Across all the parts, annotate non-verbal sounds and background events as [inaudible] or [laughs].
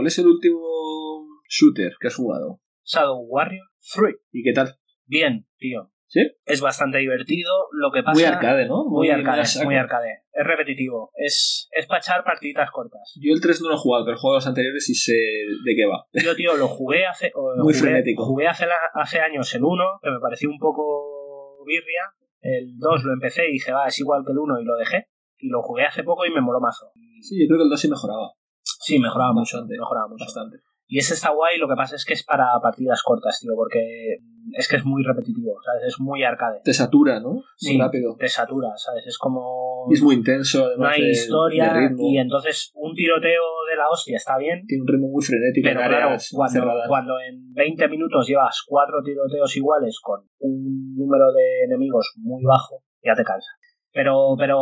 ¿cuál es el último shooter que has jugado? Shadow Warrior 3. ¿Y qué tal? Bien, tío. ¿Sí? Es bastante divertido. Lo que pasa. Muy arcade, ¿no? Muy, arcade, muy arcade. Es repetitivo. Es, es para echar partiditas cortas. Yo el 3 no lo he jugado, pero he jugado los anteriores y sé de qué va. Yo, tío, lo jugué hace. Muy jugué, frenético. Jugué hace, la- hace años el 1, que me pareció un poco birria. El 2 lo empecé y dije, va, es igual que el 1 y lo dejé. Y lo jugué hace poco y me moló mazo. Sí, yo creo que el 2 sí mejoraba. Sí, mejoraba mucho. Bastante. Mejoraba mucho. Bastante. Y ese está guay, lo que pasa es que es para partidas cortas, tío, porque es que es muy repetitivo, ¿sabes? Es muy arcade. Te satura, ¿no? Muy Sí, rápido. te satura, ¿sabes? Es como... Y es muy intenso, además. no hay de- historia de ritmo. y entonces un tiroteo de la hostia está bien, Tiene un ritmo muy frenético pero en claro, cuando, cuando en 20 minutos llevas cuatro tiroteos iguales con un número de enemigos muy bajo, ya te cansa. Pero, pero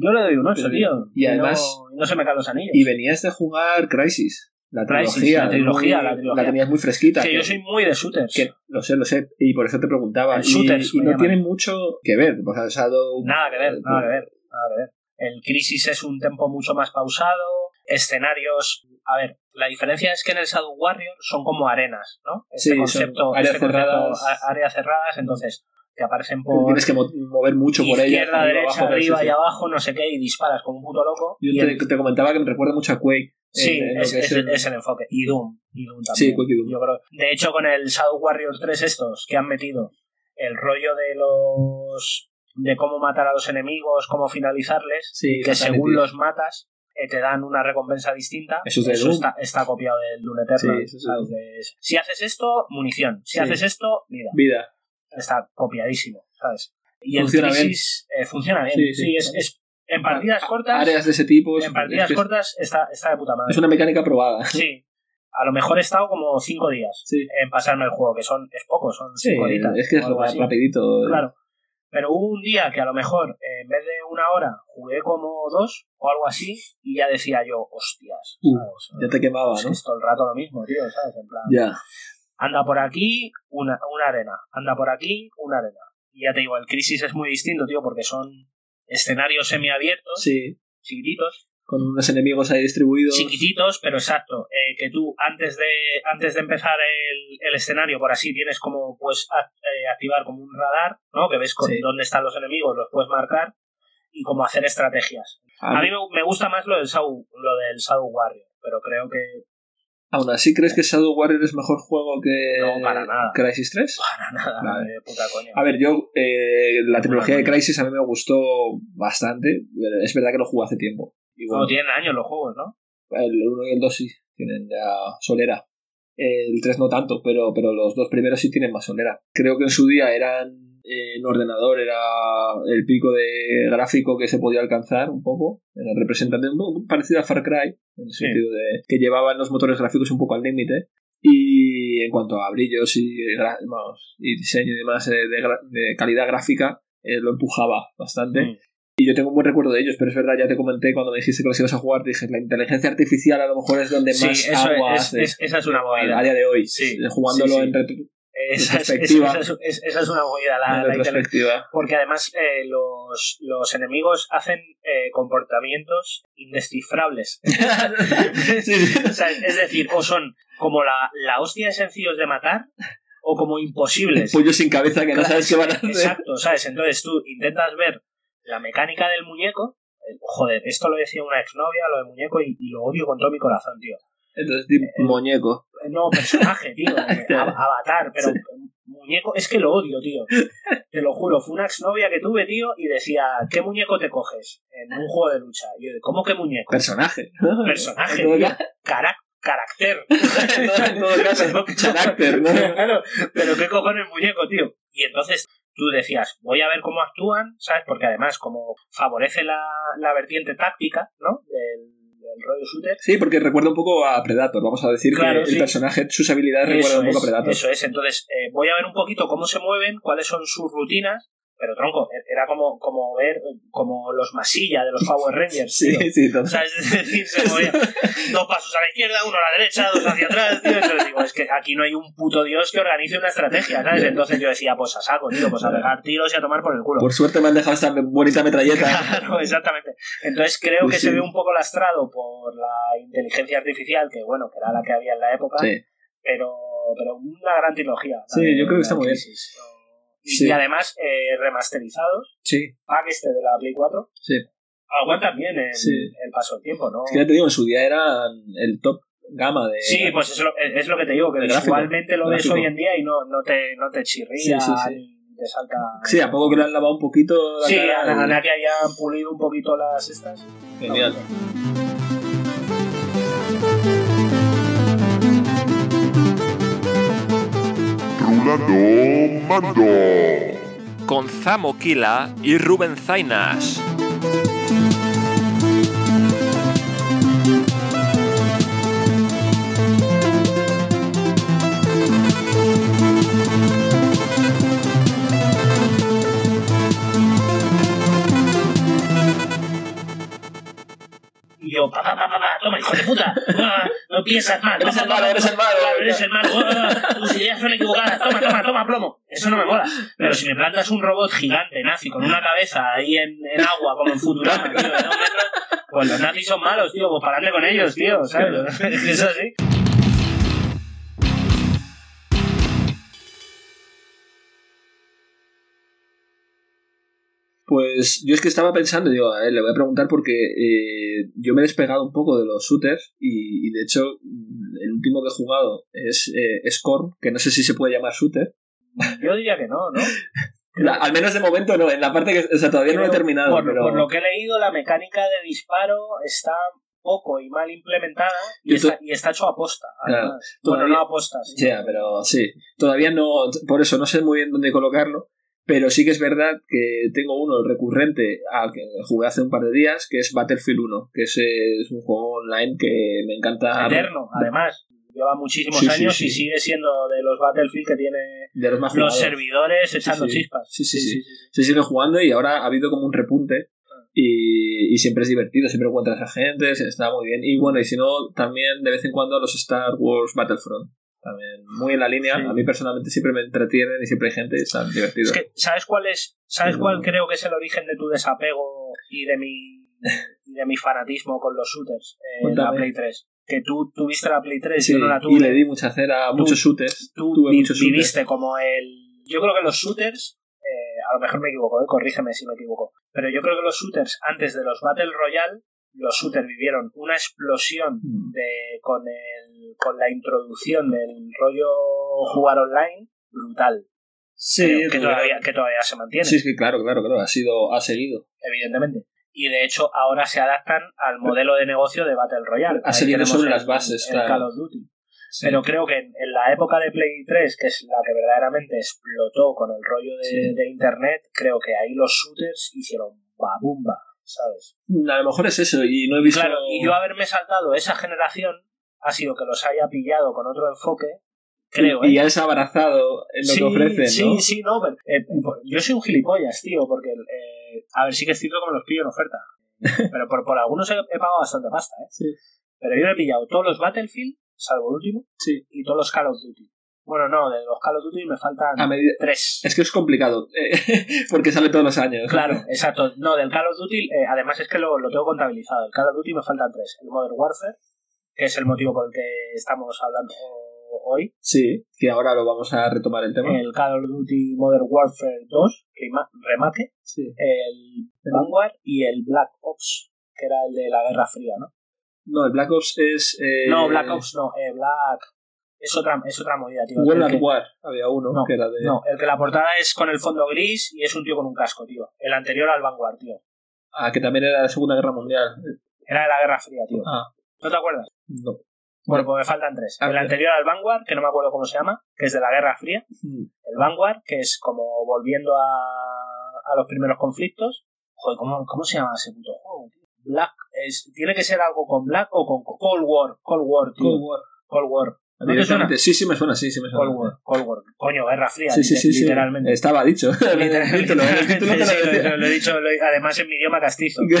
yo le doy un 8, Pero- tío. y no- además- no, se me caen los anillos. Y venías de jugar Crisis. La trilogía. la trilogía, la trilogía. tenías muy fresquita. que que- yo soy muy de shooters. que- lo sé, lo sé. Y por eso te preguntaba. El shooters, y no llaman. tiene mucho que ver. O sea, Shadow- Nada que ver, nada que ver, nada que ver. El Crisis es un tempo mucho más pausado, escenarios... A ver, la diferencia es que en el Shadow Warrior son como arenas, ¿no? Este Sí, son concepto, áreas este concepto, cerradas. a- áreas cerradas, entonces te aparecen por Tienes que mo- mover mucho por ella. izquierda, derecha, abajo, arriba sí, y sí. abajo, no sé qué, y disparas como un puto loco. Yo te, el- te comentaba que me recuerda mucho a Quake. Sí, en- en lo es, que es- el- es el enfoque. Y Doom. Y Doom Sí, también. Quake y Doom. Yo creo. De hecho, con el Shadow Warrior 3 estos que han metido el rollo de los de cómo matar a los enemigos, cómo finalizarles, Sí, que según los matas eh, te dan una recompensa distinta. Eso es de Doom. está, está copiado del Doom Eternal. Sí, eso es si haces esto, munición. Si Sí. haces esto, vida. Vida. Está copiadísimo, ¿sabes? Y Funciona el Crisis eh, funciona bien. Sí, Sí, sí. es, es- en partidas cortas. Áreas de ese tipo. en partidas es, cortas está, está de puta madre. es una mecánica probada. Sí. A lo mejor he estado como cinco días Sí. en pasarme el juego, que son es poco, son Sí, cinco horitas. es que es lo más rapidito. Claro. Pero hubo un día que a lo mejor, eh, en vez de una hora, jugué como dos o algo así, y ya decía yo, hostias, Uh. Ya te quemaba, Es ¿no? que es todo el rato lo mismo, tío, ¿sabes? En plan, Ya. Anda por aquí, una, una arena, anda por aquí, una arena. Y ya te digo, el Crisis es muy distinto, tío, porque son escenarios semiabiertos, Sí. chiquititos, Con unos enemigos ahí distribuidos. chiquititos, pero exacto, eh, que tú antes de antes de empezar el, el escenario, por así, tienes como pues a- eh, activar como un radar, ¿no? Que ves con Sí. dónde están los enemigos, los puedes marcar y como hacer estrategias. A A mí me, me gusta más lo del Shadow, lo del Shadow Warrior, pero creo que Aún así, ¿crees que Shadow Warrior es mejor juego que No, para nada. Crisis 3? para nada, Vale. de puta coña. A ver, yo, eh, la trilogía de. Crisis a mí me gustó bastante. Es verdad que lo jugué hace tiempo. Y bueno, No tienen años los juegos, ¿no? el 1 y el 2 sí tienen ya solera. El 3 no tanto, pero, pero los dos primeros sí tienen más solera. Creo que en su día eran en ordenador, era el pico de gráfico que se podía alcanzar un poco. Era representante, un parecido a Far Cry, en el Sí. sentido de que llevaban los motores gráficos un poco al límite. Y en cuanto a brillos y, vamos, y diseño y demás eh, de, de calidad gráfica, eh, lo empujaba bastante. Mm. Y yo tengo un buen recuerdo de ellos, pero es verdad, ya te comenté cuando me dijiste que los ibas a jugar, te dije, la inteligencia artificial a lo mejor es donde Sí, más eso agua es, hace es- esa es una a movida. día de hoy. Sí, jugándolo sí, sí. en, Esa es, retrospectiva. esa es- es- esa es una movida, la, la. Porque además eh, los, los enemigos hacen eh, comportamientos indescifrables. [laughs] [laughs] O sea, es decir, o son como la, la hostia de sencillos de matar o como imposibles. Pollo sin cabeza que no sabes qué van a hacer. Exacto, ¿sabes? Entonces tú intentas ver la mecánica del muñeco. eh, Joder, esto lo decía una exnovia, lo de muñeco, y, y lo odio con todo mi corazón, tío. Entonces, muñeco. Eh, No, personaje, tío. [laughs] eh, Avatar, pero muñeco, es que lo odio, tío. [laughs] Te lo juro, fue una exnovia que tuve, tío, y decía, ¿qué muñeco te coges en un juego de lucha? Y yo, ¿cómo que muñeco? Personaje. [laughs] Personaje, tío. ca- Cara- carácter. en todo caso, carácter, ¿no? Claro, pero ¿qué cojones muñeco, tío? Y entonces tú decías, voy a ver cómo actúan, ¿sabes? Porque además, como favorece la, la vertiente táctica, ¿no? Del, del rollo shooter. Sí, porque recuerda un poco a Predator. Vamos a decir Claro, que sí. el personaje, sus habilidades recuerdan un poco es, a Predator. eso es. Entonces, eh, voy a ver un poquito cómo se mueven, cuáles son sus rutinas, Pero tronco, era como, como ver como los masilla de los Power Rangers. Sí, tío. sí, total. O sea, es decir, se movía dos pasos a la izquierda, uno a la derecha, dos hacia atrás, tío. Entonces digo, es que aquí no hay un puto dios que organice una estrategia, ¿sabes? Entonces yo decía, pues a saco, tío, pues a pegar tiros y a tomar por el culo. Por suerte me han dejado esta bonita metralleta. Claro, exactamente. Entonces creo Pues que sí. se ve un poco lastrado por la inteligencia artificial, que bueno, que era la que había en la época, Sí. pero, pero una gran trilogía. Sí, yo creo que está muy bien. Y, Sí. y además eh, remasterizados, Sí, pack este de la Play 4, sí. aguantan bien el, Sí. el paso del tiempo, ¿no? Es que ya te digo, en su día eran el top gama de. Sí, pues es lo, es lo que te digo, que visualmente lo ves hoy en día y no, no, te, no te chirría Sí, sí, te salta. Sí, a poco que lo han lavado un poquito. la Sí, cara a, y- a que hayan pulido un poquito las estas. Genial. Mando. con Zamo Kila y Rubén Zainas. Y yo, pa, pa, pa, pa, pa, toma, hijo de puta, ah, no piensas mal, Eres el malo, eres el malo. Eres el malo, tus ideas son equivocadas, toma, toma, toma plomo. Eso no me mola. Pero si me plantas un robot gigante nazi con una cabeza ahí en, en agua, como en Futurama, tío, de dos metros, pues los nazis son malos, tío, pues pararle con ellos, tío, ¿sabes? [laughs] Es así. Pues yo es que estaba pensando, digo, a ver, le voy a preguntar porque eh, yo me he despegado un poco de los shooters y, y de hecho mm, el último que he jugado es eh, Scorn, que no sé si se puede llamar shooter. Yo diría que no, ¿no? [laughs] La- al menos de momento no, en la parte que, o sea, todavía no lo he terminado, Por, pero por lo que he leído, la mecánica de disparo está poco y mal implementada y, está, y está hecho a posta. Claro. Bueno, no a posta, sí. Ya, pero sí, todavía no, por eso no sé muy bien dónde colocarlo, pero sí que es verdad que tengo uno recurrente al que jugué hace un par de días, que es Battlefield 1, que es un juego online que me encanta. Eterno, además. Lleva muchísimos Sí, años sí. y sigue siendo de los Battlefield que tiene De los más los jugados. servidores echando chispas. Sí, sí, sí. Se sigue jugando y ahora ha habido como un repunte y, y siempre es divertido, siempre encuentras a gente, está muy bien. Y bueno, y si no, también de vez en cuando los Star Wars Battlefront. También muy en la línea, Sí. a mí personalmente siempre me entretienen y siempre hay gente y están divertidos. Es que, ¿sabes cuál es? ¿Sabes Sí. cuál creo que es el origen de tu desapego y de mi y de mi fanatismo con los shooters? Eh, la. Play 3. Que tú tuviste la Play 3, Sí, yo no la tuve. y le di mucha cera a Tú- muchos shooters. tú Tuve vi- muchos shooters. viviste como el... Yo creo que los shooters, eh, a lo mejor me equivoco, eh, corrígeme si me equivoco, pero yo creo que los shooters, antes de los Battle Royale, los shooters vivieron una explosión Mm. de, con, el, con la introducción del rollo jugar online brutal. Sí, Creo que, todavía- que todavía se mantiene, sí, que claro, claro, claro, ha sido, ha seguido. evidentemente. Y de hecho ahora se adaptan al modelo de negocio de Battle Royale. Ha seguido sobre el- las bases, el claro. Call of Duty. Sí. Pero creo que en, en la época de Play 3, que es la que verdaderamente explotó con el rollo de, Sí. de Internet, creo que ahí los shooters hicieron babumba, ¿sabes? a lo mejor es eso, y no he visto. Claro, y yo haberme saltado esa generación ha sido que los haya pillado con otro enfoque, creo, y ¿eh? ya es abrazado en lo sí, que ofrecen, sí, ¿no? sí, no, pero, eh, pues, yo soy un gilipollas, tío, porque, eh, a ver, sí que es cierto que me los pillo en oferta, [laughs] pero por, por algunos he, he pagado bastante pasta, ¿eh? Sí. Pero yo he pillado todos los Battlefield, salvo el último, Sí. y todos los Call of Duty. Bueno, no, de los Call of Duty me faltan A medida- tres. Es que es complicado, eh, [laughs] porque sale todos los años. Claro, exacto. No, del Call of Duty, eh, además es que lo, lo tengo contabilizado. El Call of Duty me faltan tres. El Modern Warfare, que es el motivo por el que estamos hablando hoy. Sí, que ahora lo vamos a retomar el tema. El Call of Duty Modern Warfare 2, rema- remake. Sí. El Vanguard y el Black Ops, que era el de la Guerra Fría, ¿no? No, el Black Ops es. eh, No, Black Ops no, eh, Black... Es otra, es otra movida, tío. El que- War, había uno No, que era de. No, el que la portada es con el fondo gris y es un tío con un casco, tío. El anterior al Vanguard, tío. Ah, que también era la Segunda Guerra Mundial. Era de la Guerra Fría, tío. Ah, ¿No te acuerdas? no. Bueno, pues me faltan tres. A El anterior al Vanguard, que no me acuerdo cómo se llama, que es de la Guerra Fría. Mm. El Vanguard, que es como volviendo a, a los primeros conflictos. Joder, ¿cómo, ¿cómo se llama ese puto juego, tío? Black. Es, tiene que ser algo con Black o con Cold War. Cold War, tío. Cold War. Cold War. Sí, sí me suena, sí, sí me suena. Cold War, Cold War. Coño, Guerra Fría, Sí, sí, sí, literalmente. Estaba dicho. Literal- [laughs] El título, el título te lo he dicho, lo además en mi idioma castizo. [laughs]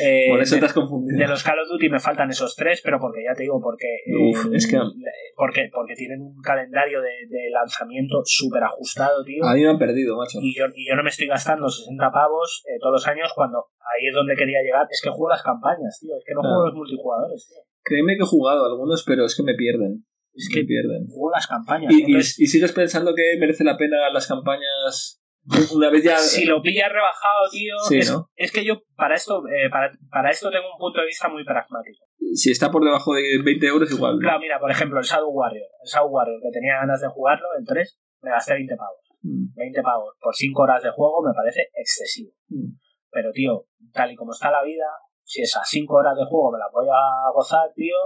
Eh, Por eso de, te has confundido. de los Call of Duty me faltan esos tres, pero porque ya te digo, porque eh, Uf, es que- porque, porque tienen un calendario de, de lanzamiento súper ajustado, tío. A mí me han perdido, macho. Y yo, y yo no me estoy gastando 60 pavos eh, todos los años cuando ahí es donde quería llegar. Es que juego las campañas, tío. Es que no Claro. juego los multijugadores, tío. Créeme que he jugado algunos, pero es que me pierden. Es Me que pierden. juego las campañas. ¿Y, y, sigues pensando que merece la pena las campañas una vez ya... [laughs] si lo pillas rebajado, tío, Sí, es, ¿no? es que yo para esto, eh, para, para esto tengo un punto de vista muy pragmático. Si está por debajo de 20 euros, igual. Claro, mira, por ejemplo, el Shadow Warrior. El Shadow Warrior, que tenía ganas de jugarlo, el 3, me gasté 20 pavos. Mm, 20 pavos por 5 horas de juego me parece excesivo. mm. Pero, tío, tal y como está la vida, si esas 5 horas de juego me las voy a gozar, tío,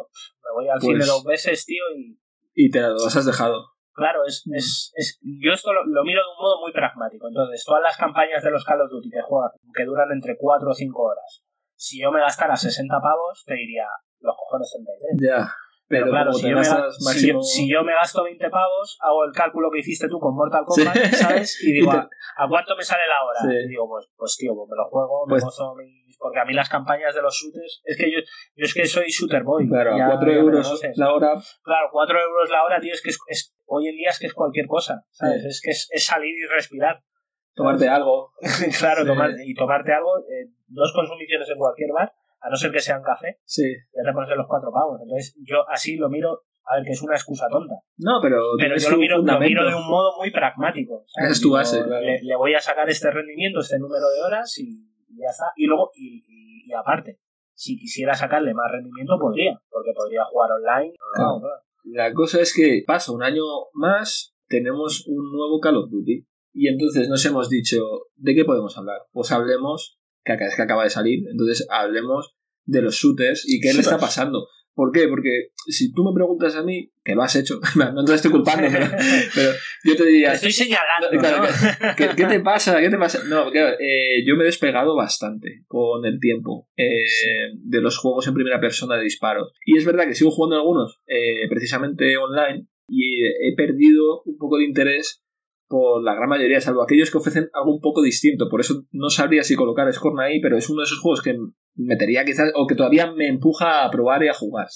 me voy al Pues- cine dos veces, tío, y Y te las has dejado. claro, es, Mm. es, es yo esto lo, lo miro de un modo muy pragmático. Entonces, todas las campañas de los Call of Duty que juegan, que duran entre 4 o 5 horas, si yo me gastara 60 pavos, te diría, los cojones 33. Ya. Pero, Pero claro, si yo, me, ga- gastas si, máximo... yo, si yo me gasto 20 pavos, hago el cálculo que hiciste tú con Mortal Sí. Kombat, ¿sabes? [laughs] Y digo, ¿a, a cuánto me sale la hora? Sí. Y digo, pues, pues tío, pues me lo juego, me Pues- gozo mis... Porque a mí las campañas de los shooters, es que yo, yo es que soy shooter boy. Claro, ya- a 4 ya me euros la hora... Claro, 4 euros la hora, tío, es que es, es- hoy en día es que es cualquier cosa, ¿sabes? Sí. Es que es, es salir y respirar. Tomarte algo. [laughs] claro, Sí. tomar, y tomarte algo, eh, dos consumiciones en cualquier bar, a no ser que sean café, Sí. ya te pones los cuatro pavos. Entonces, yo así lo miro, a ver, que es una excusa tonta. No, pero... Pero yo lo miro, lo miro de un modo muy pragmático. es tu base, claro. le, le voy a sacar este rendimiento, este número de horas y, y ya está. Y luego, y, y- y aparte, si quisiera sacarle más rendimiento, podría, porque podría jugar online. Claro. claro. La cosa es que pasa un año más, tenemos un nuevo Call of Duty. Y entonces nos hemos dicho, ¿de qué podemos hablar? Pues hablemos, que acá- es que acaba de salir, entonces hablemos de los shooters y qué le está pasando. ¿Por qué? Porque si tú me preguntas a mí, que lo has hecho, [laughs] no te estoy culpando, pero, pero yo te Te diría, estoy señalando, Claro, ¿no? ¿Qué, qué te pasa? ¿Qué te pasa? No, claro, eh, yo me he despegado bastante con el tiempo eh, de los juegos en primera persona de disparos. Y es verdad que sigo jugando algunos eh, precisamente online y he perdido un poco de interés por la gran mayoría, salvo aquellos que ofrecen algo un poco distinto. Por eso no sabría si colocar Scorn ahí, pero es uno de esos juegos que metería quizás, o que todavía me empuja a probar y a jugar.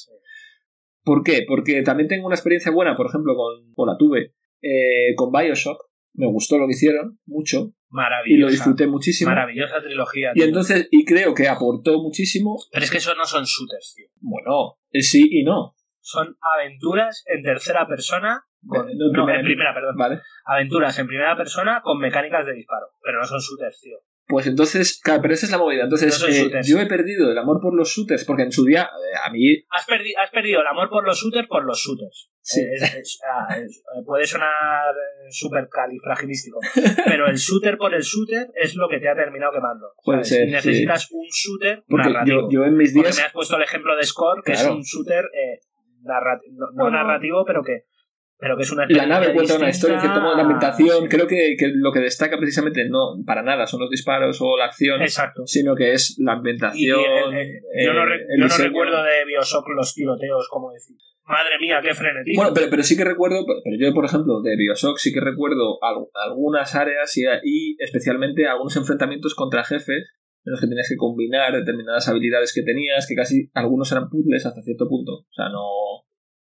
¿Por qué? Porque también tengo una experiencia buena, por ejemplo, con, o la tuve, eh, con Bioshock. Me gustó lo que hicieron, mucho, Maravillosa. y lo disfruté muchísimo. Maravillosa trilogía. Y tío. entonces, y creo que aportó muchísimo. Pero es que esos no son shooters, tío. Bueno, eh, sí y no. Son aventuras en tercera persona. Con, No, en no, primera- en primera, perdón. ¿Vale? Aventuras en primera persona con mecánicas de disparo. Pero no son shooters, tío. Pues entonces, claro, pero esa es la movida. Entonces, No eh, yo he perdido el amor por los shooters, porque en su día, eh, a mí, Has, perdi- has perdido el amor por los shooters por los shooters. Sí. Eh, es- es- ah, es- eh, puede sonar eh, súper califragilístico. [laughs] pero el shooter por el shooter es lo que te ha terminado quemando. Puede ser, Y necesitas un shooter porque narrativo. yo, yo en mis Porque días, me has puesto el ejemplo de Score, que Claro. es un shooter eh, narrati- no, narrativo, pero que, pero que es una la nave cuenta una historia, en cierto modo, la ambientación, sí. creo que, que lo que destaca precisamente no para nada son los disparos o la acción, Exacto. sino que es la ambientación. eh, eh, yo no, eh, re- yo no recuerdo de Bioshock los tiroteos, como decir. Madre mía, qué frenetismo. Bueno, pero, pero sí que recuerdo, pero yo, por ejemplo, de Bioshock sí que recuerdo al- algunas áreas y, y especialmente algunos enfrentamientos contra jefes en los que tenías que combinar determinadas habilidades que tenías, que casi algunos eran puzzles hasta cierto punto. O sea, no,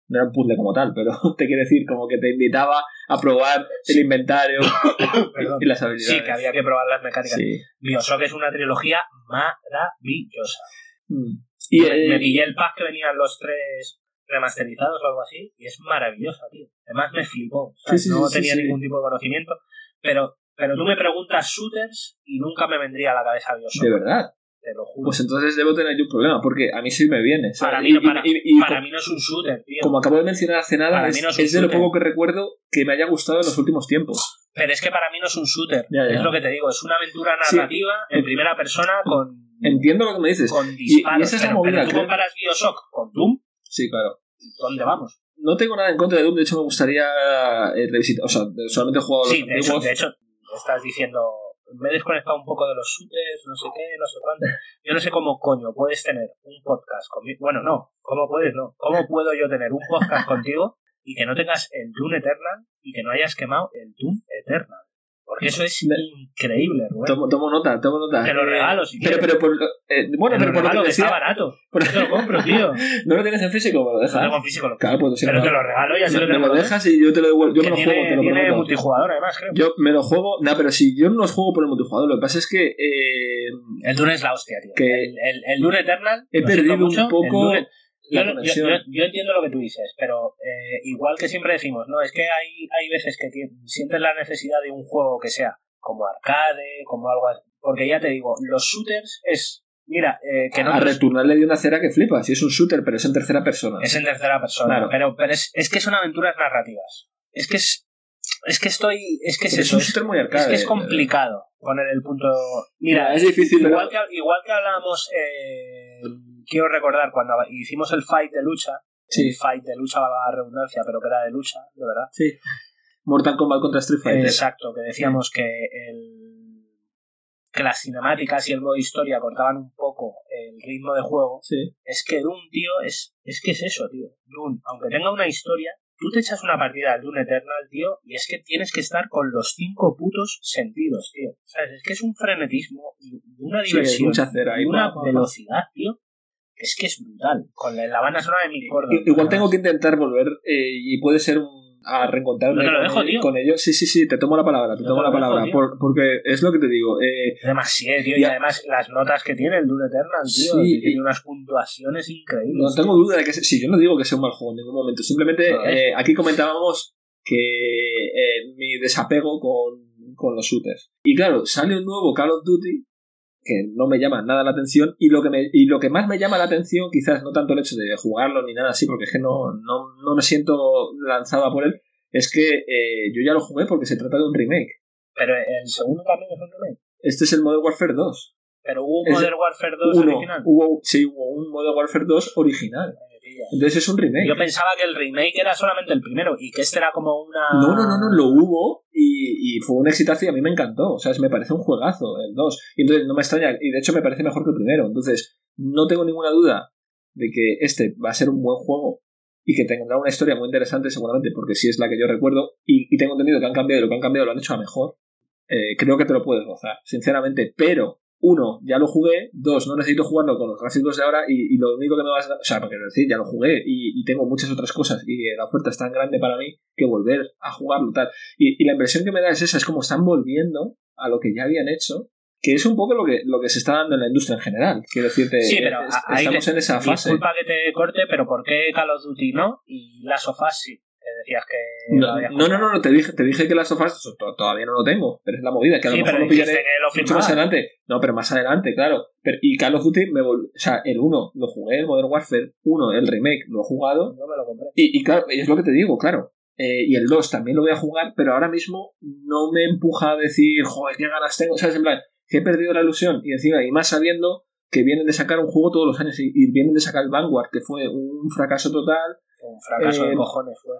no era un puzzle como tal, pero [laughs] te quiere decir como que te invitaba a probar el inventario [coughs] y las habilidades. Sí, que había que probar las mecánicas. Sí. Bioshock es una trilogía maravillosa. Mm. Y, me, me eh, pillé el pack que venían los tres remasterizados o algo así y es maravillosa, tío. Además me flipó. Sí, no tenía ningún tipo de conocimiento, pero, pero tú me preguntas shooters y nunca me vendría a la cabeza Bioshock. de verdad. Te lo juro. Pues entonces debo tener yo un problema, porque a mí sí me viene. ¿sabes? para mí, Y- para, y- y- mí no es un shooter, tío. como acabo de mencionar hace nada, es, mí no es un es de lo poco que recuerdo que me haya gustado en los últimos tiempos. Pero es que para mí no es un shooter. Ya, ya. Es lo que te digo, es una aventura Sí. narrativa en primera persona con, Entiendo lo que me dices. con y disparos. esa es la pero, movida, pero tú comparas Bioshock con Doom, Sí, claro. ¿dónde vamos? No tengo nada en contra de Doom, de hecho me gustaría eh, revisitar. O sea, solamente he jugado a los Sí, de hecho, de hecho, estás diciendo me he desconectado un poco de los shooters, no sé qué, no sé cuánto. Yo no sé cómo coño puedes tener un podcast conmigo. Bueno, no, ¿cómo puedes? No. ¿Cómo puedo yo tener un podcast contigo y que no tengas el Doom Eternal y que no hayas quemado el Doom Eternal? Porque eso es increíble, Rubén. Tomo, tomo nota, tomo nota. Te lo regalo si Pero, quieres. pero por, eh, bueno, Te pero lo por lo que está barato. [laughs] por- Te lo compro, [laughs] tío. no lo tienes en físico, me lo No dejas. tengo en físico. Claro, pues si Pero me, te lo regalo y así me- lo me lo dejas y yo te lo devuelvo. Yo que me lo tiene, juego, te lo tiene multijugador además, creo. Yo me lo juego, no, pero si yo no los juego por el multijugador, lo que pasa es que eh, El Dune es la hostia, tío. Que- el, el, el Dune Eternal. he lo perdido mucho, un poco el Dune- yo, yo- conexión. yo- yo entiendo lo que tú dices, pero eh, igual que siempre decimos, no, es que hay, hay veces que sientes la necesidad de un juego que sea como arcade, como algo así. Porque ya te digo, los shooters es. Mira, eh, que no a Returnal le dio una cera que flipa. Si es un shooter, pero es en tercera persona. es en tercera persona, Claro. pero, pero es, es que son aventuras narrativas. Es que es. Es que estoy. Es que es es eso. un Es, shooter muy es arcade. que es complicado poner el punto. Mira, es difícil, pero igual, que, igual que hablábamos, eh, quiero recordar cuando hicimos el fight de lucha, Sí. el fight de lucha, valga la redundancia, pero que era de lucha, de verdad. sí. Mortal Kombat contra Street Fighter. Exacto, que decíamos que el que las cinemáticas y el modo historia cortaban un poco el ritmo de juego, Sí. es que Doom, tío, es, es que es eso, tío. Doom, aunque tenga una historia, tú te echas una partida al Doom Eternal, tío, y es que tienes que estar con los cinco putos sentidos, tío. ¿Sabes? Es que es un frenetismo y una Sí, diversión mucha cera y una velocidad, tío. Es que es brutal. Con la, banda sonora de Mick Gordon. Igual tengo que intentar volver eh, y puede ser un, a reencontrarme No te lo con, dejo, él- tío. con ellos. Sí, sí, sí, te tomo la palabra, te No tomo te la dejo, palabra. por- porque es lo que te digo. Eh, Es demasiado, tío. Y además las notas que tiene el Doom Eternal, tío. Sí, que tiene y- unas puntuaciones increíbles. no tengo duda de que sí, yo no digo que sea un mal juego en ningún momento. Simplemente No, eh, aquí comentábamos que eh, mi desapego con, con los shooters. Y claro, sale un nuevo Call of Duty que no me llama nada la atención y lo que me, y lo que más me llama la atención quizás no tanto el hecho de jugarlo ni nada así porque es que no, no, no me siento lanzado a por él es que eh, yo ya lo jugué porque se trata de un remake Pero el segundo también es un remake. este es el Modern Warfare 2 Pero hubo un Es- Modern Warfare 2 Uno, original. hubo, sí, hubo un Modern Warfare 2 original entonces es un remake Yo pensaba que el remake era solamente el primero y que este era como una. No, no, no, no, lo hubo y, fue un exitazo y a mí me encantó. O sea, me parece un juegazo el 2. Y entonces no me extraña, y de hecho me parece mejor que el primero. Entonces, no tengo ninguna duda de que este va a ser un buen juego y que tendrá una historia muy interesante seguramente, porque sí es la que yo recuerdo y, y tengo entendido que han cambiado y lo que han cambiado lo han hecho a mejor. Eh, creo que te lo puedes gozar, sinceramente, pero uno, ya lo jugué, dos, no necesito jugarlo con los gráficos de ahora y, y lo único que me vas a... O sea, porque decir, ya lo jugué y, y tengo muchas otras cosas y la oferta es tan grande para mí que volver a jugarlo tal. Y, y la impresión que me da es esa, es como están volviendo a lo que ya habían hecho, que es un poco lo que, lo que se está dando en la industria en general. Quiero decirte, Sí, pero es- ahí estamos te- en esa fase. Disculpa que te corte, pero ¿por qué Call of Duty no? Y Last of Us sí. Decías que. No, no, no, no, no, te dije, te dije que las sofás to- todavía no lo tengo, pero es la movida, que a lo Sí, mejor lo pillaré que lo mucho más adelante. No, pero más adelante, claro. Pero, y Call of Duty me vol- O sea, el 1 lo jugué, el Modern Warfare 1, el remake, lo he jugado. No me lo compré. Y, y claro, es lo que te digo, claro. Eh, y el 2 también lo voy a jugar, pero ahora mismo no me empuja a decir, joder, qué ganas tengo. O sea, es en plan, que he perdido la ilusión. Y encima, y más sabiendo que vienen de sacar un juego todos los años y, y vienen de sacar el Vanguard, que fue un fracaso total. Un fracaso Eh, de cojones fue.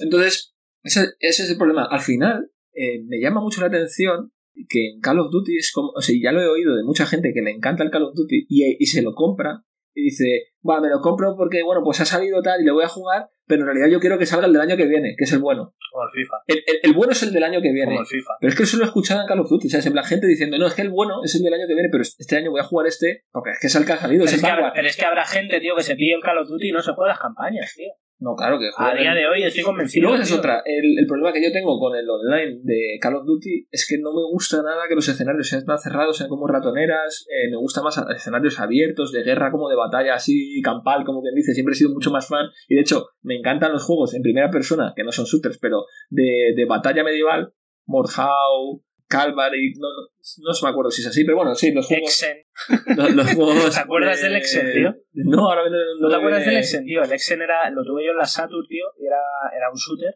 Entonces, ese, ese es el problema. Al final, eh, me llama mucho la atención que en Call of Duty es como, o sea, ya lo he oído de mucha gente que le encanta el Call of Duty y, y se lo compra y dice, va, me lo compro porque, bueno, pues ha salido tal y le voy a jugar, pero en realidad yo quiero que salga el del año que viene, que es el bueno. Como el FIFA. El, el- el bueno es el del año que viene. Como el FIFA. Pero es que eso lo he escuchado en Call of Duty, ¿sabes? En plan, gente diciendo, no, es que el bueno es el del año que viene, pero este año voy a jugar este, porque es que es el que ha salido, Pero es es, que habrá, pero es que habrá gente, tío, que se pille el Call of Duty y no se juega las campañas, tío. No, claro que A día el- de hoy estoy Y convencido. luego esa es otra. El, el problema que yo tengo con el online de Call of Duty es que no me gusta nada que los escenarios sean tan cerrados, sean como ratoneras. eh, me gusta más escenarios abiertos, de guerra como de batalla así campal, como quien dice. Siempre he sido mucho más fan. Y de hecho, me encantan los juegos en primera persona, que no son shooters, pero de, de batalla medieval. Mordhau, Calvary, no, no, no se me acuerdo si es así, pero bueno, sí, los juegos. Exen. [laughs] Los, los juegos ¿Te acuerdas del Exen, tío? No, ahora no, ¿No te acuerdas del Exen, tío? El Exen era, lo tuve yo en la Saturn, tío, y era, era un shooter,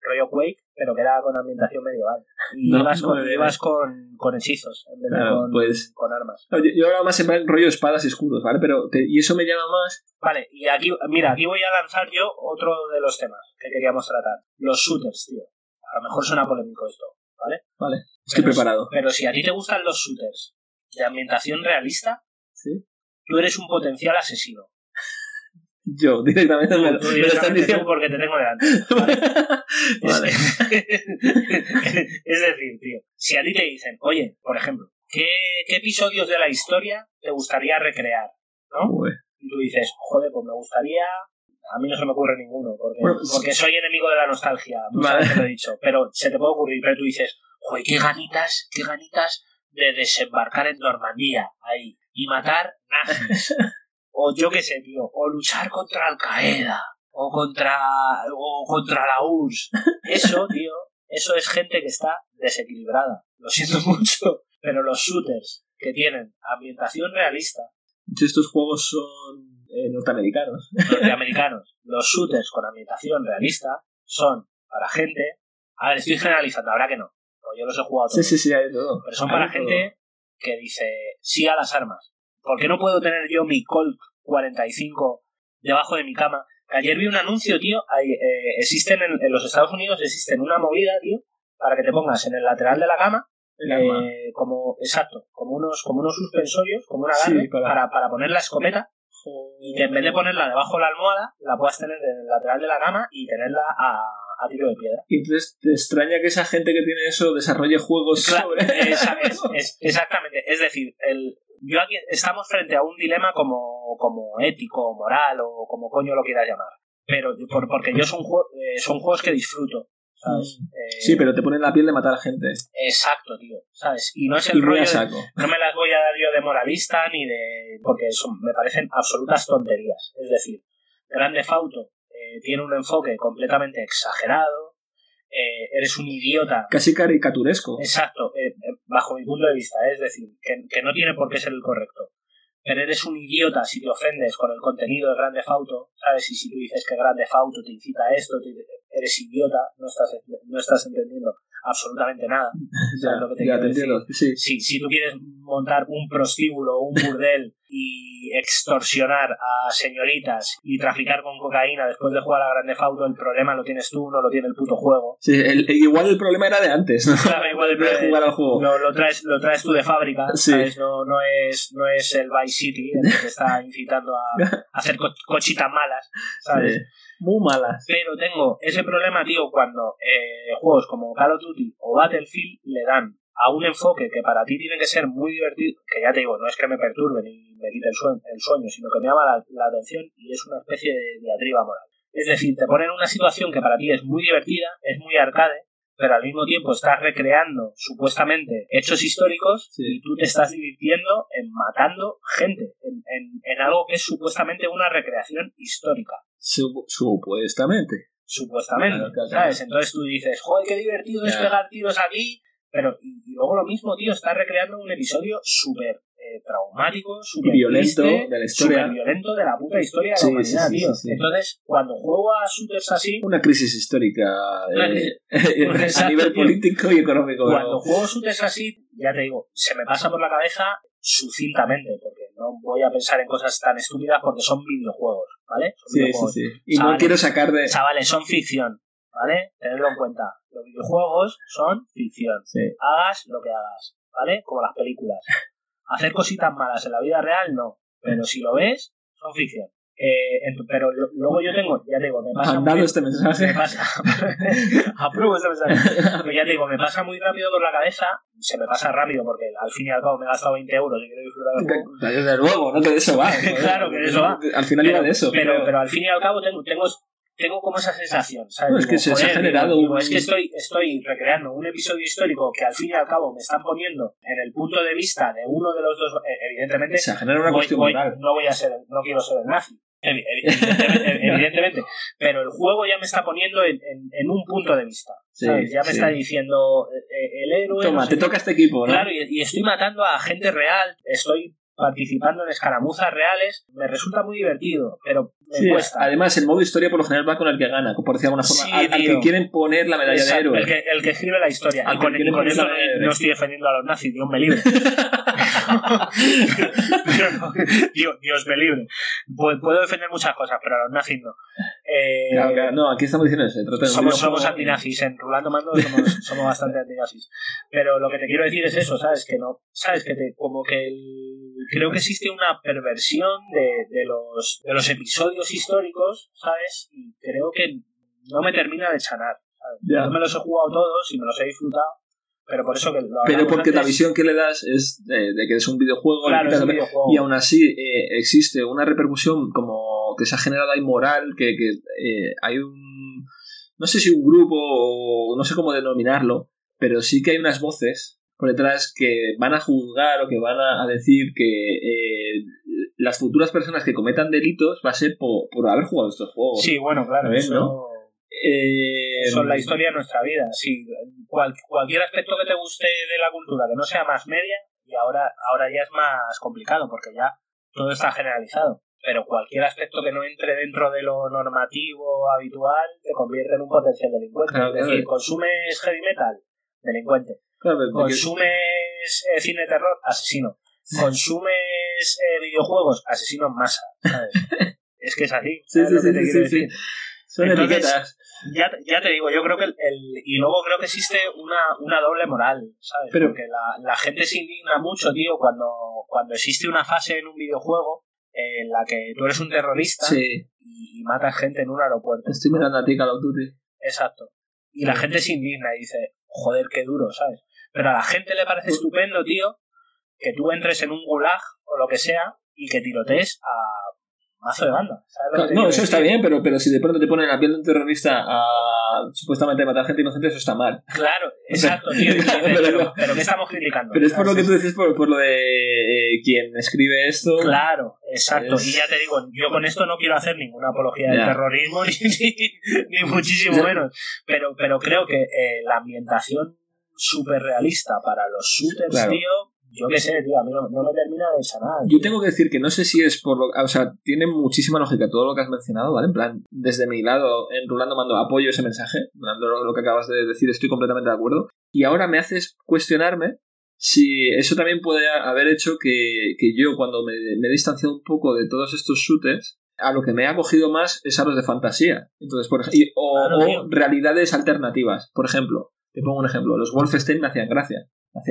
rollo Quake, pero que era con ambientación medieval. Y ibas, con, ibas con, con hechizos en vez de Claro, con, pues- con armas. Yo, yo ahora más en rollo espadas y escudos, ¿vale? Pero te- y eso me llama más Vale, y aquí, mira, aquí voy a lanzar yo otro de los temas que queríamos tratar. Los shooters, tío. A lo mejor suena polémico esto, ¿vale? Estoy Pero- preparado. Pero si a ti te gustan los shooters de ambientación realista, ¿Sí? tú eres un potencial asesino. [laughs] Yo, directamente me, Tú están directamente tú diciendo. porque te tengo delante. [laughs] Vale. Es, es [laughs] decir, tío, si a ti te dicen, oye, por ejemplo, ¿qué, qué episodios de la historia te gustaría recrear? ¿No? Uy. Y tú dices, joder, pues me gustaría. A mí no se me ocurre ninguno, porque, Bueno, porque soy enemigo de la nostalgia, muchas Vale. veces lo he dicho, pero se te puede ocurrir, pero tú dices, joder, qué ganitas, qué ganitas de desembarcar en Normandía, ahí, y matar nazis. [laughs] o yo qué sé, tío, o luchar contra Al Qaeda, o contra, o contra la URSS. Eso, [laughs] tío, eso es gente que está desequilibrada. Lo siento [laughs] mucho, pero los shooters que tienen ambientación realista, Estos juegos son eh, norteamericanos. norteamericanos, los shooters con ambientación realista son para gente. A ver, estoy generalizando, habrá que no. Porque yo los he jugado Sí, todos. sí, sí, hay de todo. Pero son Hay para todo. gente que dice sí a las armas. ¿Por qué no puedo tener yo mi Colt 45 debajo de mi cama? Que ayer vi un anuncio, tío. Hay, eh, existen en, en los Estados Unidos existen una movida, tío, para que te pongas en el lateral de la cama, eh, como exacto, como unos como unos suspensorios, como una Sí, agarre para- para, para poner la escopeta y que en vez de ponerla debajo de la almohada, la puedas tener en el lateral de la cama y tenerla a, a tiro de piedra. Y entonces te extraña que esa gente que tiene eso desarrolle juegos Claro, sobre... es- es- exactamente. Es decir, el, yo aquí estamos frente a un dilema como, como ético, moral o como coño lo quieras llamar. Pero por, porque yo son, eh, son juegos que disfruto. ¿sabes? Eh, Sí, pero te ponen la piel de matar a gente. Exacto, tío. ¿Sabes? Y no es el rollo. de- no me las voy a dar yo de moralista ni de. porque son, me parecen absolutas tonterías. Es decir, Grande Fauto eh, tiene un enfoque completamente exagerado. eh, eres un idiota Casi caricaturesco. Exacto, eh, eh, bajo mi punto de vista, es decir, que, que no tiene por qué ser el correcto. Pero eres un idiota si te ofendes con el contenido de Grande Fauto, ¿sabes? Y si tú dices que Grande Fauto te incita a esto, te- eres idiota, no estás, no estás entendiendo absolutamente nada. [laughs] ¿Sabes lo que te ya quiero te decir? entiendo. Sí. Si, si tú quieres montar un prostíbulo o un burdel y extorsionar a señoritas y traficar con cocaína después de jugar a Grande Fauto, el problema lo tienes tú, no lo tiene el puto juego. Sí, el- igual el problema era de antes, ¿no? Claro, igual el [laughs] de problema- jugar al juego. lo, lo traes lo traes tú de fábrica Sí. ¿sabes? No, no es no es el Vice City el que te está incitando a, a [laughs] hacer co- cochitas malas ¿sabes? Sí. Muy malas. pero tengo ese problema tío cuando eh, juegos como Call of Duty o Battlefield le dan a un enfoque que para ti tiene que ser muy divertido que ya te digo no es que me perturbe ni me quite el sueño, el sueño sino que me llama la, la atención y es una especie de diatriba moral es decir te ponen una situación que para ti es muy divertida es muy arcade pero al mismo tiempo estás recreando supuestamente hechos históricos Sí. y tú te estás divirtiendo en matando gente, en, en- en algo que es supuestamente una recreación histórica. Su- supuestamente. Supuestamente, Claro, claro, ¿sabes? Entonces tú dices, joder, qué divertido es pegar tiros aquí, pero y, luego lo mismo, tío, estás recreando un episodio súper eh, traumático, súper violento triste, de la historia. súper violento de la puta historia de Sí, la humanidad, sí, sí, tío. sí, sí. Entonces, cuando juego a shooters así, Una crisis histórica eh, [laughs] a [laughs] nivel tío. político y económico. Cuando juego shooters así, ya te digo, se me pasa por la cabeza sucintamente, porque no voy a pensar en cosas tan estúpidas porque son videojuegos, ¿vale? Son Sí, sí, videojuegos. sí. Y no quiero sacar de... Chavales, son ficción, ¿vale? Tenedlo en cuenta. Los videojuegos son ficción. Sí. Hagas lo que hagas, ¿vale? Como las películas. Hacer cositas malas en la vida real, no. Pero si lo ves, son ficción. Eh, pero lo- luego yo tengo, ya te digo, me pasa muy- este mensaje. me pasa [laughs] apruebo este mensaje [laughs] pero ya te digo me pasa muy rápido por la cabeza se me pasa rápido porque al fin y al cabo me he gastado 20 euros y quiero disfrutar del juego Desde luego, ¿no? Que de eso va. [laughs] Claro, que de eso va. Al final iba de eso. pero, pero- pero al fin y al cabo tengo, tengo, tengo como esa sensación ¿sabes? No, es que se- se ha generado digo, un- es que estoy, estoy recreando un episodio histórico que al fin y al cabo me están poniendo en el punto de vista de uno de los dos eh, evidentemente se genera una voy- cuestión voy- no voy a ser no quiero ser el nazi evidentemente, evidentemente. pero el juego ya me está poniendo en, en- en un punto de vista Sí, ¿sabes? ya me sí. está diciendo eh, eh, el héroe Toma, no sé te qué. toca este equipo, ¿no? Claro, y, y estoy matando a gente real, estoy participando en escaramuzas reales, me resulta muy divertido, pero me Sí, cuesta. además, el modo historia por lo general va con el que gana, por decir de alguna forma. Sí, al, al que quieren poner la medalla Exacto, de héroe. el, que, el que escribe la historia. Al Y con, y con la no, estoy defendiendo a los nazis, Dios me libre. [laughs] Dios, Dios me libre. Pu- Puedo defender muchas cosas, pero a los nazis no. Eh, Claro, claro, no, aquí estamos diciendo eso. somos, somos antinazis, en Rulando Mando somos, [laughs] somos bastante antinazis. Pero lo que te quiero decir es eso, ¿sabes? Que no, ¿sabes? Que te, como que el- creo que existe una perversión de, de, los, de los episodios históricos, ¿sabes? Y creo que no me termina de chanar. ¿sabes? Ya. Yo me los he jugado todos y me los he disfrutado, pero por eso que lo Pero porque la visión que le das es de, de que es un videojuego Claro, le es quitas un la- videojuego. y aún así eh, existe una repercusión como que se ha generado ahí moral, que, que eh, hay un... No sé si un grupo o no sé cómo denominarlo, pero sí que hay unas voces por detrás que van a juzgar o que van a, decir que eh, las futuras personas que cometan delitos va a ser por, por haber jugado estos juegos. Sí, bueno, claro, ¿Ves, eso, no? Eh, es la historia de nuestra vida. Sí, cual- cualquier aspecto que te guste de la cultura que no sea más media, y ahora, ahora ya es más complicado porque ya todo está generalizado. Pero cualquier aspecto que no entre dentro de lo normativo habitual te convierte en un potencial delincuente. Claro, es decir, claro. consumes heavy metal, delincuente. claro, que- Consumes eh, cine de terror, asesino. Consumes eh, videojuegos, asesino en masa. ¿sabes? [laughs] es que es así. Sí, ¿sabes sí, lo que sí, te quiero decir? Son Entonces, etiquetas. Ya, ya te digo, yo creo que el, el- Y luego creo que existe una, una doble moral, ¿sabes? Pero- Porque la, la gente se indigna mucho, tío, cuando, cuando existe una fase en un videojuego en la que tú eres un terrorista Sí, y, matas gente en un aeropuerto. estoy mirando a ti, Call of Duty. Exacto. Y la gente se indigna y dice, joder, qué duro, ¿sabes? Pero a la gente le parece estupendo, tío, que tú entres en un gulag o lo que sea y que tirotees a mazo de banda. ¿sabes lo que te No, eso está bien, pero, pero si de pronto te ponen la piel de un terrorista a supuestamente matar gente inocente, eso está mal. Claro, [laughs] exacto, tío. [laughs] Pero pero, no. pero ¿qué estamos criticando? Pero es por lo que tú dices, por, por lo de eh, quien escribe esto. Claro, exacto. Es- Y ya te digo, yo con esto no quiero hacer ninguna apología del terrorismo, [laughs] ni, ni, ni muchísimo menos. Pero, pero creo que eh, la ambientación súper realista para los shooters, Claro. tío, yo qué sé, tío, a mí no, no me termina de sanar. Yo tengo que decir que no sé si es por lo. O sea, tiene muchísima lógica todo lo que has mencionado, ¿vale? En plan, desde mi lado, en Rulando Mando, apoyo ese mensaje. Lo, lo que acabas de decir, estoy completamente de acuerdo. Y ahora me haces cuestionarme si eso también puede haber hecho que, que yo, cuando me, me he distanciado un poco de todos estos shooters, a lo que me ha cogido más es a los de fantasía. Entonces, por ej- y- o, Claro, o tío. realidades alternativas. Por ejemplo, te pongo un ejemplo: los Wolfenstein me hacían gracia.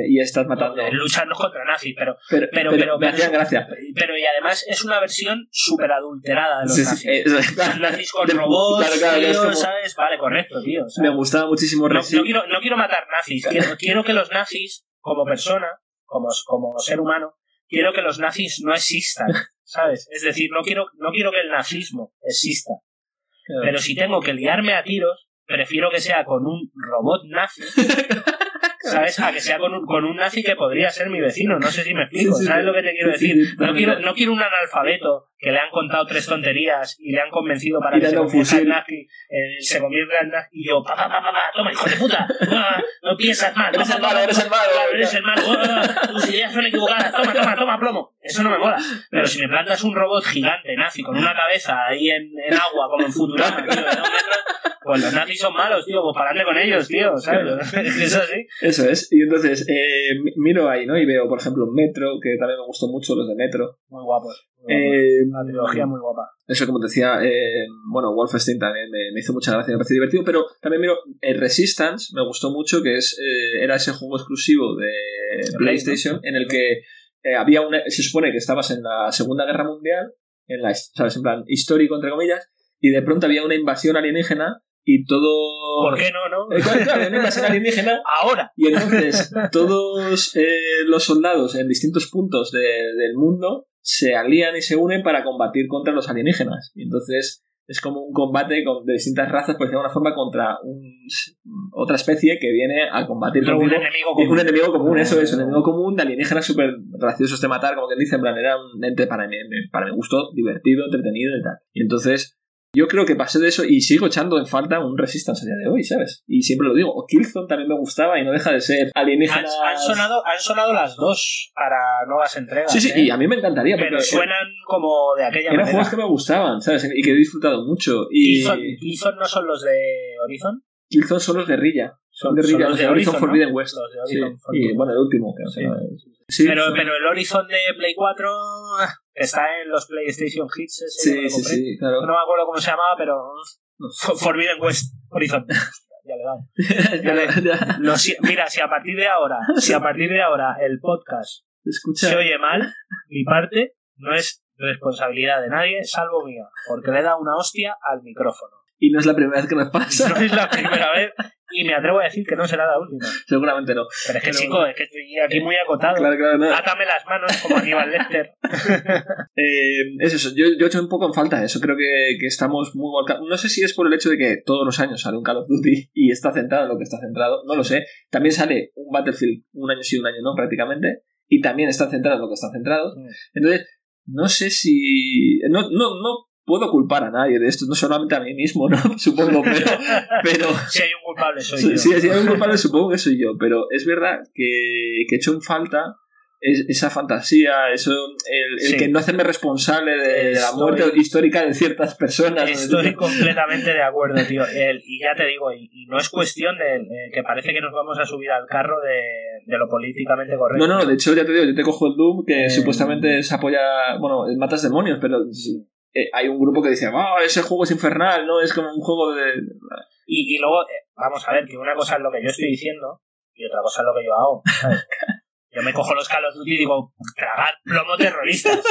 Y estás matando. Luchan no contra nazis, pero, Pero, pero, pero pero, me hacían gracia. pero y además es una versión súper adulterada de los nazis. Los nazis con [laughs] robots, ¿sabes? Vale, correcto, tío. Me gustaba muchísimo No, quiero, no quiero matar nazis, quiero, [laughs] quiero que los nazis, como persona, como, como ser humano, quiero que los nazis no existan, ¿sabes? Es decir, no quiero, no quiero que el nazismo exista. Pero si tengo que liarme a tiros, prefiero que sea con un robot nazi, [laughs] ¿sabes? A que [laughs] sea con un, con un nazi que podría ser mi vecino. No sé si me explico, ¿sabes lo que te quiero decir? No quiero, no quiero un analfabeto que le han contado tres tonterías y le han convencido para Y que se un convierta en fusil. nazi, eh, se convierta en nazi, y yo, pa, pa, pa, pa, pa, toma, hijo de puta, no piensas mal, Eres el malo, eres el malo. Eres el malo, tus ideas son equivocadas, toma, toma, toma plomo. Eso no me mola. Pero si me plantas un robot gigante nazi con una cabeza ahí en, en agua, como en Futurama, tío, pues los nazis son malos, tío, pues pararle con ellos, tío, ¿sabes? [laughs] Es así. Eso es. Y entonces eh, mi- miro ahí, ¿no? Y veo, por ejemplo, Metro, que también me gustó mucho, los de Metro. Muy guapos. Eh, Una trilogía muy guapa. Eso, como te decía, eh, bueno, Wolfenstein también me, me hizo mucha gracia, me pareció divertido, pero también miro eh, Resistance, me gustó mucho, que es eh, era ese juego exclusivo de Play, PlayStation, en el que eh, había una, se supone que estabas en la Segunda Guerra Mundial, en la, ¿sabes? En plan histórico, entre comillas, y de pronto había una invasión alienígena y todo... ¿Por qué no, no? Claro, una invasión alienígena [laughs] Ahora. y entonces todos los soldados en distintos puntos de- del mundo se alían y se unen para combatir contra los alienígenas. Y entonces es como un combate con, de distintas razas, por decirlo de alguna forma, contra un- otra especie que viene a combatir Pero un enemigo común. Un enemigo común, eso es, un enemigo común de alienígenas súper graciosos de matar, como que dice, en plan, era un ente para mí, para mi gusto, divertido, entretenido y tal. Y entonces, yo creo que pasé de eso y sigo echando en falta un Resistance a día de hoy, ¿sabes? Y siempre lo digo, o Killzone también me gustaba y no deja de ser Han, alienígenas... han sonado, han sonado las dos para nuevas entregas. Sí, sí, ¿eh? y a mí me encantaría, Pero suenan como de aquella eran manera. juegos que me gustaban, ¿sabes? Y que he disfrutado mucho. Y Killzone, Killzone no son los de Horizon. Killzone son los guerrilla. Son guerrillas los de Horizon Forbidden West. Los de Sí, Horizon y Forbidden bueno, el último. Que, o Sí. sea, sí, pero, pero el Horizon de Play 4 ah, está en los PlayStation Hits. ese sí, sí, sí, claro. No me acuerdo cómo se llamaba, pero. For- Forbidden West. Horizon. [laughs] ya le [laughs] ya. Lo si- Mira, si a partir de ahora, si a partir de ahora el podcast Escucha. se oye mal, mi parte no es responsabilidad de nadie, salvo mía, porque le dado una hostia al micrófono. Y no es la primera vez que nos pasa. No es la primera vez y me atrevo a decir que no será la última. Seguramente no. Pero es que, Pero- chico, es que estoy aquí muy acotado. Claro, claro, no. Átame las manos como Aníbal Lecter. [laughs] Eh, es eso, yo, yo echo un poco en falta eso. Creo que, que estamos muy volcados. No sé si es por el hecho de que todos los años sale un Call of Duty y está centrado en lo que está centrado. No lo sé. También sale un Battlefield un año sí, un año no, prácticamente. Y también está centrado en lo que está centrado. Mm. Entonces, no sé si. No, no, no puedo culpar a nadie de esto, no solamente a mí mismo, ¿no? [laughs] Supongo, pero. pero [laughs] Si hay un culpable, soy Sí, yo. sí, si hay un culpable supongo que soy yo, pero es verdad que, que echo en falta es- esa fantasía, eso, el, el Sí. que no hacerme responsable de, la muerte histórica de ciertas personas. Estoy completamente de acuerdo, [laughs] tío. El- y ya te digo, y, y no es cuestión de que parece que nos vamos a subir al carro de, de lo políticamente correcto. No, no, de hecho ya te digo, yo te cojo el Doom que Eh, supuestamente se apoya, bueno, matas demonios, pero eh, hay un grupo que dice, ah, ese juego es infernal, ¿no? Es como un juego de... Y, y luego, eh, vamos a ver, que una cosa es lo que yo estoy diciendo y otra cosa es lo que yo hago. ¿sabes? [laughs] Yo me cojo los Call of Duty y digo, tragad plomo terroristas.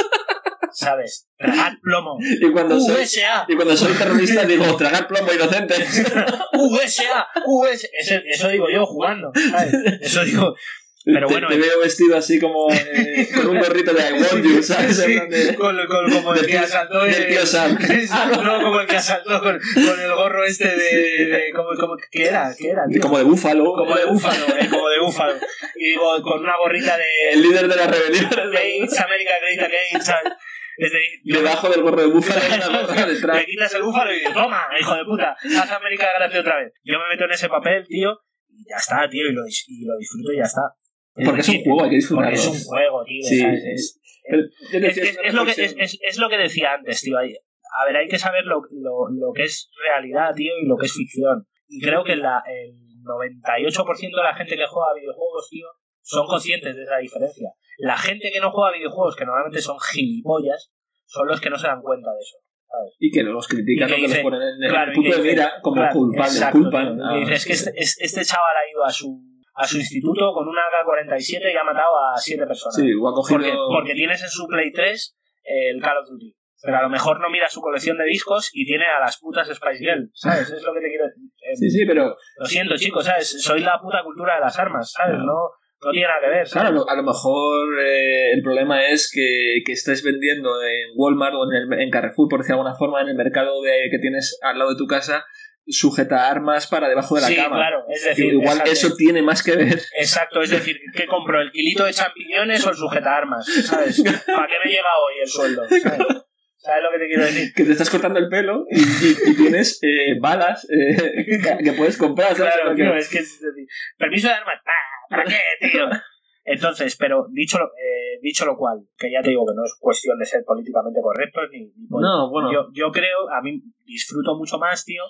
¿Sabes? Tragad plomo. Y cuando soy... Y cuando soy terrorista digo, tragar plomo inocente. [laughs] USA, USA. Eso, eso digo yo jugando. ¿sabes? Eso digo. Pero Te- bueno, te, veo vestido así como eh, [laughs] con un gorrito de I want you, ¿sabes? Sí, de- con, con- como el que asaltó del tío Sam. [laughs] no, como el que asaltó con, con el gorro este de, de como, como, ¿qué era? ¿Qué era? tío? como de búfalo. Como de búfalo, eh, como de búfalo. Y digo, con una gorrita El de líder de la rebelión. Gates, América Great Against, ¿sabes? Es de, yo- Debajo del gorro de búfalo hay una [laughs] gorra me detrás. quitas el búfalo y digo, toma, hijo de puta, haz América Gracia otra vez. Yo me meto en ese papel, tío, y ya está, tío, y lo, y lo disfruto y ya está. Porque es un juego, hay que disfrutarlo. Porque es un juego, tío. Sí. Es- es, lo que, decía antes, tío. Hay- A ver, hay que saber lo, lo, lo que es realidad, tío, y lo que es ficción. Y creo que la, el 98% de la gente que juega a videojuegos, tío, son conscientes de esa diferencia. La gente que no juega a videojuegos, que normalmente son gilipollas, son los que no se dan cuenta de eso. Y que los critican, que ¿no? que los dice- ponen en el claro, punto de mira como Claro, culpan. es que este, es- este chaval ha ido a su, a su instituto con una AK-47 y ha matado a siete personas. Sí, o ha cogido... Porque, porque tienes en su Play 3 el Call of Duty. Pero a lo mejor no mira su colección de discos y tiene a las putas Spice Girls, ¿sabes? Es lo que te quiero decir. Eh, Sí, sí, pero Lo siento, chicos, ¿sabes? Soy la puta cultura de las armas, ¿sabes? Claro. No, no tiene nada que ver, Claro, a ¿sabes? lo, a lo mejor eh, el problema es que, que estés vendiendo en Walmart o en, el- en Carrefour, por decir de alguna forma, en el mercado de, que tienes al lado de tu casa, sujeta armas para debajo de la sí, cama. claro, es decir, Igual exacto, eso tiene más que ver. exacto, es decir, ¿qué compro? ¿El kilito de champiñones o el sujetaarmas? ¿Sabes? ¿Para qué me llega hoy el sueldo? ¿Sabes? ¿Sabes lo que te quiero decir? Que te estás cortando el pelo y, y- y tienes eh, balas eh, que, puedes comprar. ¿sabes? Claro, Porque- tío, es que es decir, permiso de armas. ¿para qué, tío? Entonces, pero dicho lo, eh, dicho lo cual, que ya te digo que no es cuestión de ser políticamente correctos ni, No, bueno. yo, yo creo, a mí disfruto mucho más, tío,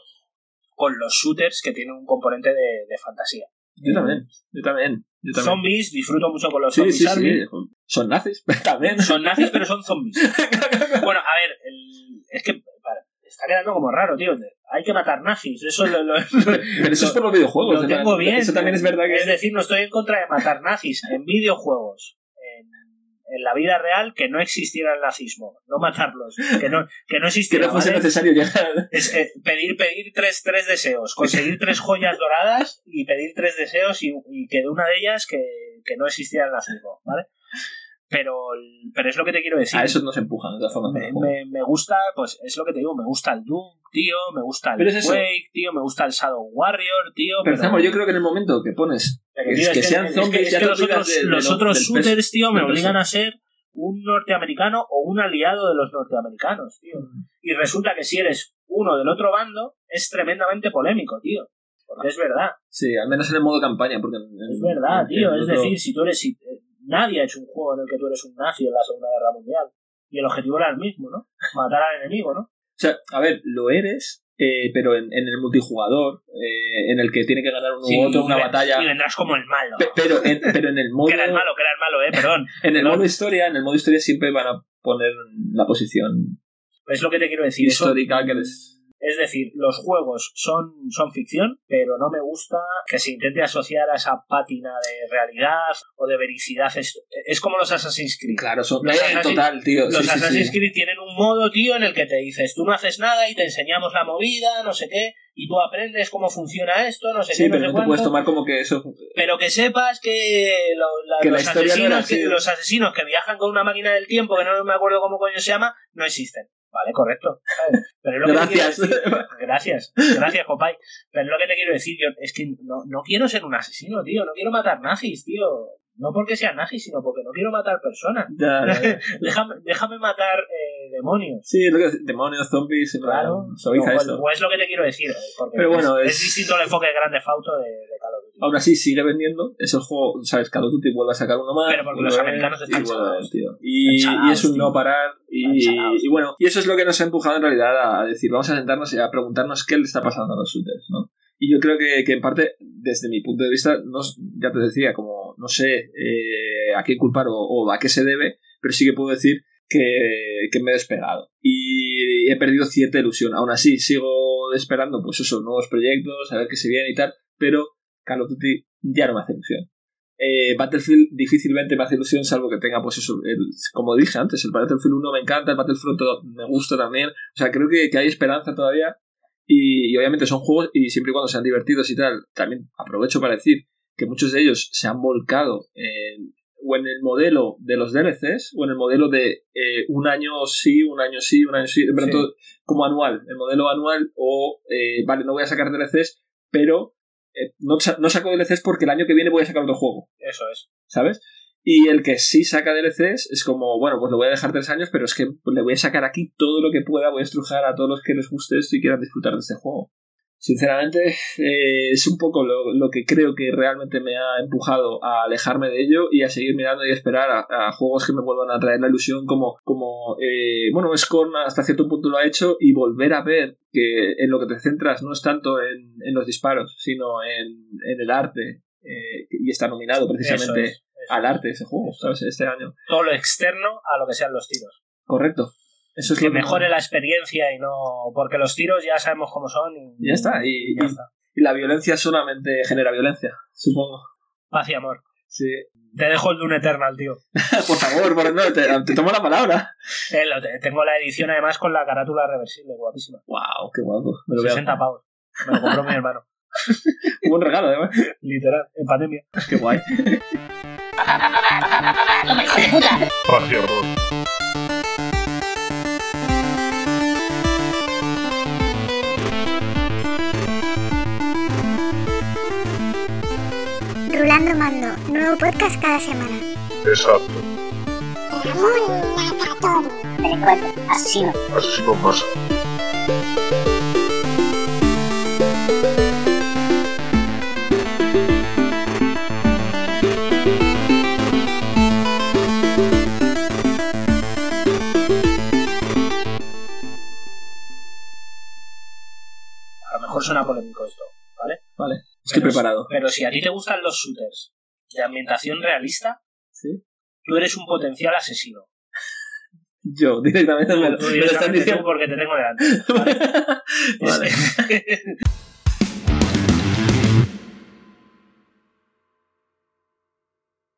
con los shooters que tienen un componente de, de fantasía. Yo también, yo también. Yo también. Zombies, disfruto mucho con los Sí, zombies sí, sí. Son nazis, [laughs] también. Son nazis, pero son zombies. [laughs] Bueno, a ver, el- es que para- está quedando como raro, tío. Hay que matar nazis. Eso lo, lo- [laughs] Pero eso es por los videojuegos. lo tengo bien. Eso también es verdad que... Es decir, no estoy en contra de matar nazis en videojuegos. En, la vida real, que no existiera el nazismo. No matarlos. Que no, que no que existiera. no fuese ¿vale? necesario llegar... Es, eh, pedir, pedir tres, tres deseos. Conseguir tres joyas doradas y pedir tres deseos y, y que de una de ellas que, que no existiera el nazismo. ¿Vale? Pero, pero es lo que te quiero decir. A eso nos empujan, de todas formas. Me, me, me gusta, pues es lo que te digo, me gusta el Doom, tío, me gusta el Pero es eso. Quake, tío, me gusta el Shadow Warrior, tío. Pero, Zamo, yo creo que en el momento que pones pero, es que sean es zombies, es ya que te los otros, de- de los lo- otros shooters, tío, me obligan peso. a ser un norteamericano o un aliado de los norteamericanos, tío. Y resulta que si eres uno del otro bando, es tremendamente polémico, tío. Porque es verdad, Sí, al menos en el modo campaña. Porque en- en- es verdad, en- tío. Es otro- decir, si tú eres... si- eh, nadie ha hecho un juego en el que tú eres un nazi en la Segunda Guerra Mundial. Y el objetivo era el mismo, ¿no? Matar al enemigo, ¿no? O sea, a ver, lo eres eh, pero en, en el multijugador, eh, en el que tiene que ganar uno Sí, u otro una ven- batalla. Y vendrás como el malo. Pe- Pero en, pero en el [laughs] modo. Que era el malo, que era el malo, eh, perdón. [laughs] En el No. modo historia, en el modo historia siempre van a poner la posición Es lo que te quiero decir. eso- histórica que les. Es decir, los juegos son, son ficción, pero no me gusta que se intente asociar a esa pátina de realidad o de vericidad. Es, es como los Assassin's Creed. Claro, son. Los total, tío. Los sí, sí, sí. Assassin's Creed tienen un modo, tío, en el que te dices, tú no haces nada y te enseñamos la movida, no sé qué, y tú aprendes cómo funciona esto, no sé Sí, qué, no pero sé no te cuánto. puedes tomar como que eso. Pero que sepas que, lo- la- Que la los, asesinos que, los asesinos que viajan con una máquina del tiempo, que no me acuerdo cómo coño se llama, no existen. Vale, correcto. Pero es lo que te quiero Gracias. decir. Gracias, gracias, Copay. Pero es lo que te quiero decir, yo es que no, no quiero ser un asesino, tío, no quiero matar nazis, tío. No porque sean nazis, sino porque no quiero matar personas. Ya, ya, ya. [laughs] déjame, déjame matar eh, demonios. Sí, lo que demonios, zombies, Claro. suaviza o, esto. o es lo que te quiero decir. eh, Porque Pero bueno, es, es- es distinto el enfoque de Grande Fauto de, de Call of Duty. Aún así sigue vendiendo, es el juego, sabes, Call of Duty vuelve a sacar uno más. Pero porque los americanos están chalados. tío. Y, es un tío. no parar. Y, y bueno, y eso es lo que nos ha empujado en realidad a decir, vamos a sentarnos y a preguntarnos qué le está pasando a los shooters, ¿no? Y yo creo que, que en parte, desde mi punto de vista, no, ya te decía, como no sé eh, a qué culpar o, a qué se debe, pero sí que puedo decir que, que me he despegado. Y he perdido cierta ilusión. Aún así, sigo esperando, pues eso, nuevos proyectos, a ver qué se viene y tal, pero Call of ya no me hace ilusión. Eh, Battlefield difícilmente me hace ilusión, salvo que tenga, pues eso, el- como dije antes, el Battlefield 1 me encanta, el Battlefront me gusta también. O sea, creo que, que hay esperanza todavía. Y, y obviamente son juegos, y siempre y cuando sean divertidos y tal, también aprovecho para decir que muchos de ellos se han volcado en, o en el modelo de los DLCs, o en el modelo de eh, un año sí, un año sí, un año sí, todo como anual, el modelo anual, o eh, vale, no voy a sacar DLCs, pero eh, no, no saco DLCs porque el año que viene voy a sacar otro juego. Eso es. ¿sabes? Y el que sí saca DLCs es como, bueno, pues lo voy a dejar tres años, pero es que le voy a sacar aquí todo lo que pueda, voy a estrujar a todos los que les guste esto y quieran disfrutar de este juego. Sinceramente, eh, es un poco lo, lo que creo que realmente me ha empujado a alejarme de ello y a seguir mirando y esperar a, a juegos que me vuelvan a traer la ilusión como, como eh, bueno, Scorn hasta cierto punto lo ha hecho y volver a ver que en lo que te centras no es tanto en, en los disparos, sino en, en el arte. eh, y está nominado precisamente es, al arte ese juego, ¿sabes? Este año. Todo lo externo a lo que sean los tiros. Correcto. Eso es Que lo mejore la experiencia y no. Porque los tiros ya sabemos cómo son y. Ya está, y- ya y- está. Y la violencia solamente genera violencia, supongo. Paz y amor. Sí. Te dejo el Dune Eternal, tío. [laughs] Por favor, por, no, te, te tomo la palabra. Eh, lo tengo la edición además con la carátula reversible, guapísima. Wow, qué guapo. Me lo voy a- 60 pavos. Me lo compró mi [laughs] hermano. Un buen regalo, además. Literal, en pandemia. Qué guay. [laughs] Rulando Mando, nuevo podcast cada semana. Exacto. Ramón asesino. Asesino más. Mejor suena polémico esto, ¿vale? Vale, estoy Pero- preparado. Pero si a ti te gustan los shooters de ambientación realista, ¿Sí? tú eres un potencial asesino. [laughs] Yo, directamente me, Tú lo tú diciendo. porque te tengo delante. [laughs] ¿vale? Vale. [laughs]